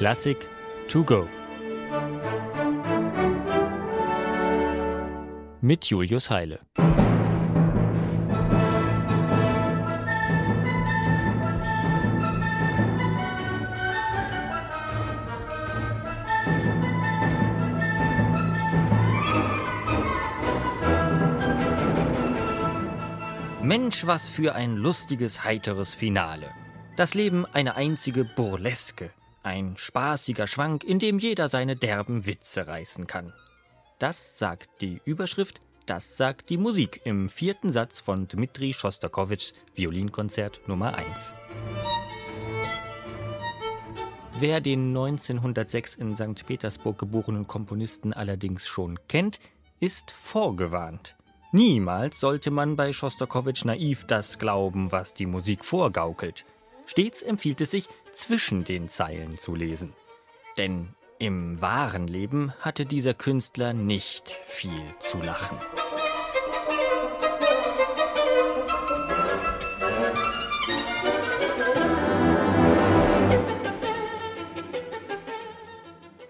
Klassik to go. Mit Julius Heile. Mensch, was für ein lustiges, heiteres Finale. Das Leben eine einzige Burleske, ein spaßiger Schwank, in dem jeder seine derben Witze reißen kann. Das sagt die Überschrift, das sagt die Musik im vierten Satz von Dmitri Schostakowitschs Violinkonzert Nummer 1. Wer den 1906 in St. Petersburg geborenen Komponisten allerdings schon kennt, ist vorgewarnt. Niemals sollte man bei Schostakowitsch naiv das glauben, was die Musik vorgaukelt. Stets empfiehlt es sich, zwischen den Zeilen zu lesen. Denn im wahren Leben hatte dieser Künstler nicht viel zu lachen.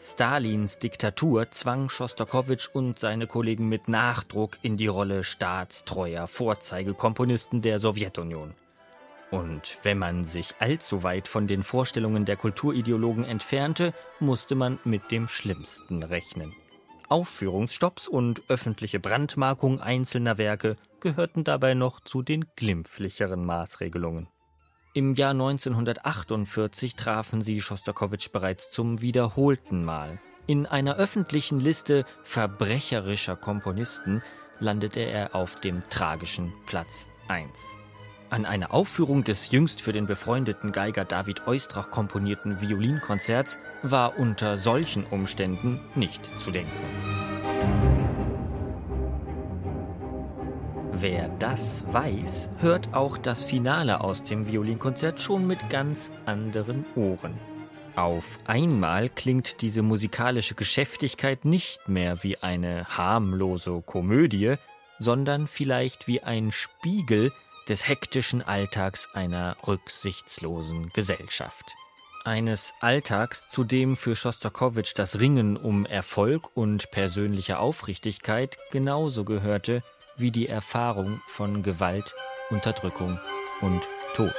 Stalins Diktatur zwang Schostakowitsch und seine Kollegen mit Nachdruck in die Rolle staatstreuer Vorzeigekomponisten der Sowjetunion. Und wenn man sich allzu weit von den Vorstellungen der Kulturideologen entfernte, musste man mit dem Schlimmsten rechnen. Aufführungsstopps und öffentliche Brandmarkung einzelner Werke gehörten dabei noch zu den glimpflicheren Maßregelungen. Im Jahr 1948 trafen sie Schostakowitsch bereits zum wiederholten Mal. In einer öffentlichen Liste verbrecherischer Komponisten landete er auf dem tragischen Platz 1. An eine Aufführung des jüngst für den befreundeten Geiger David Oistrach komponierten Violinkonzerts war unter solchen Umständen nicht zu denken. Wer das weiß, hört auch das Finale aus dem Violinkonzert schon mit ganz anderen Ohren. Auf einmal klingt diese musikalische Geschäftigkeit nicht mehr wie eine harmlose Komödie, sondern vielleicht wie ein Spiegel des hektischen Alltags einer rücksichtslosen Gesellschaft. Eines Alltags, zu dem für Schostakowitsch das Ringen um Erfolg und persönliche Aufrichtigkeit genauso gehörte wie die Erfahrung von Gewalt, Unterdrückung und Tod.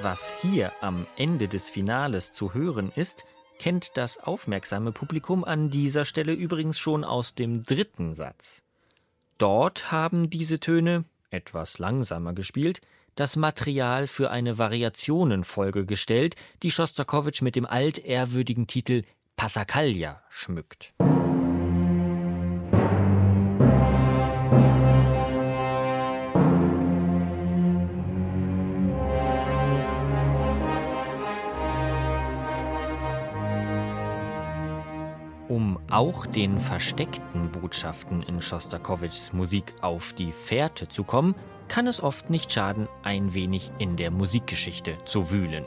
Was hier am Ende des Finales zu hören ist, kennt das aufmerksame Publikum an dieser Stelle übrigens schon aus dem dritten Satz. Dort haben diese Töne, etwas langsamer gespielt, das Material für eine Variationenfolge gestellt, die Schostakowitsch mit dem altehrwürdigen Titel Passacaglia schmückt. Um auch den versteckten Botschaften in Schostakowitschs Musik auf die Fährte zu kommen, kann es oft nicht schaden, ein wenig in der Musikgeschichte zu wühlen.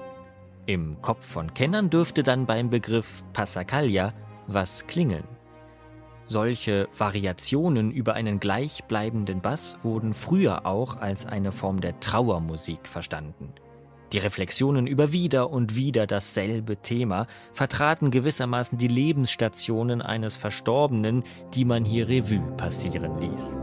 Im Kopf von Kennern dürfte dann beim Begriff Passacaglia was klingeln. Solche Variationen über einen gleichbleibenden Bass wurden früher auch als eine Form der Trauermusik verstanden. Die Reflexionen über wieder und wieder dasselbe Thema vertraten gewissermaßen die Lebensstationen eines Verstorbenen, die man hier Revue passieren ließ.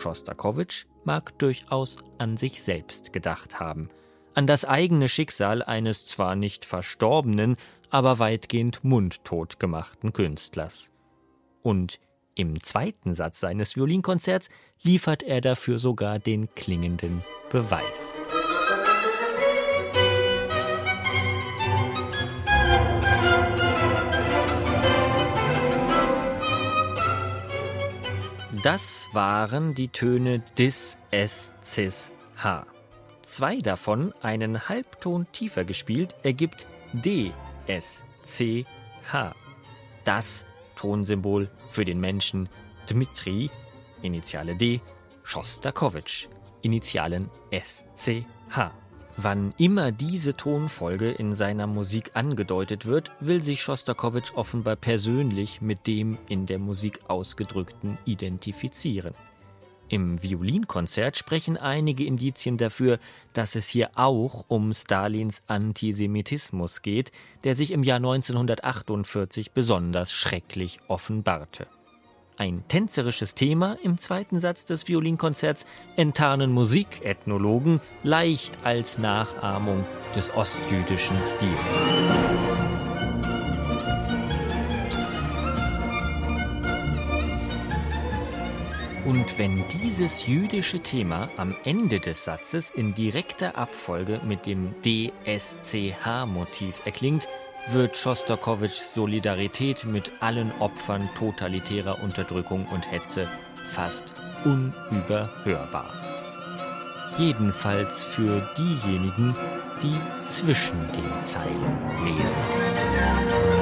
Schostakowitsch mag durchaus an sich selbst gedacht haben, an das eigene Schicksal eines zwar nicht verstorbenen, aber weitgehend mundtot gemachten Künstlers. Und im zweiten Satz seines Violinkonzerts liefert er dafür sogar den klingenden Beweis. Das waren die Töne Dis, Es, Cis, H. Zwei davon, einen Halbton tiefer gespielt, ergibt D, S, C, H. Das Tonsymbol für den Menschen Dmitri, Initiale D, Schostakowitsch, Initialen SCH. Wann immer diese Tonfolge in seiner Musik angedeutet wird, will sich Schostakowitsch offenbar persönlich mit dem in der Musik ausgedrückten identifizieren. Im Violinkonzert sprechen einige Indizien dafür, dass es hier auch um Stalins Antisemitismus geht, der sich im Jahr 1948 besonders schrecklich offenbarte. Ein tänzerisches Thema im zweiten Satz des Violinkonzerts enttarnen Musikethnologen leicht als Nachahmung des ostjüdischen Stils. Und wenn dieses jüdische Thema am Ende des Satzes in direkter Abfolge mit dem DSCH-Motiv erklingt, wird Schostakowitschs Solidarität mit allen Opfern totalitärer Unterdrückung und Hetze fast unüberhörbar. Jedenfalls für diejenigen, die zwischen den Zeilen lesen.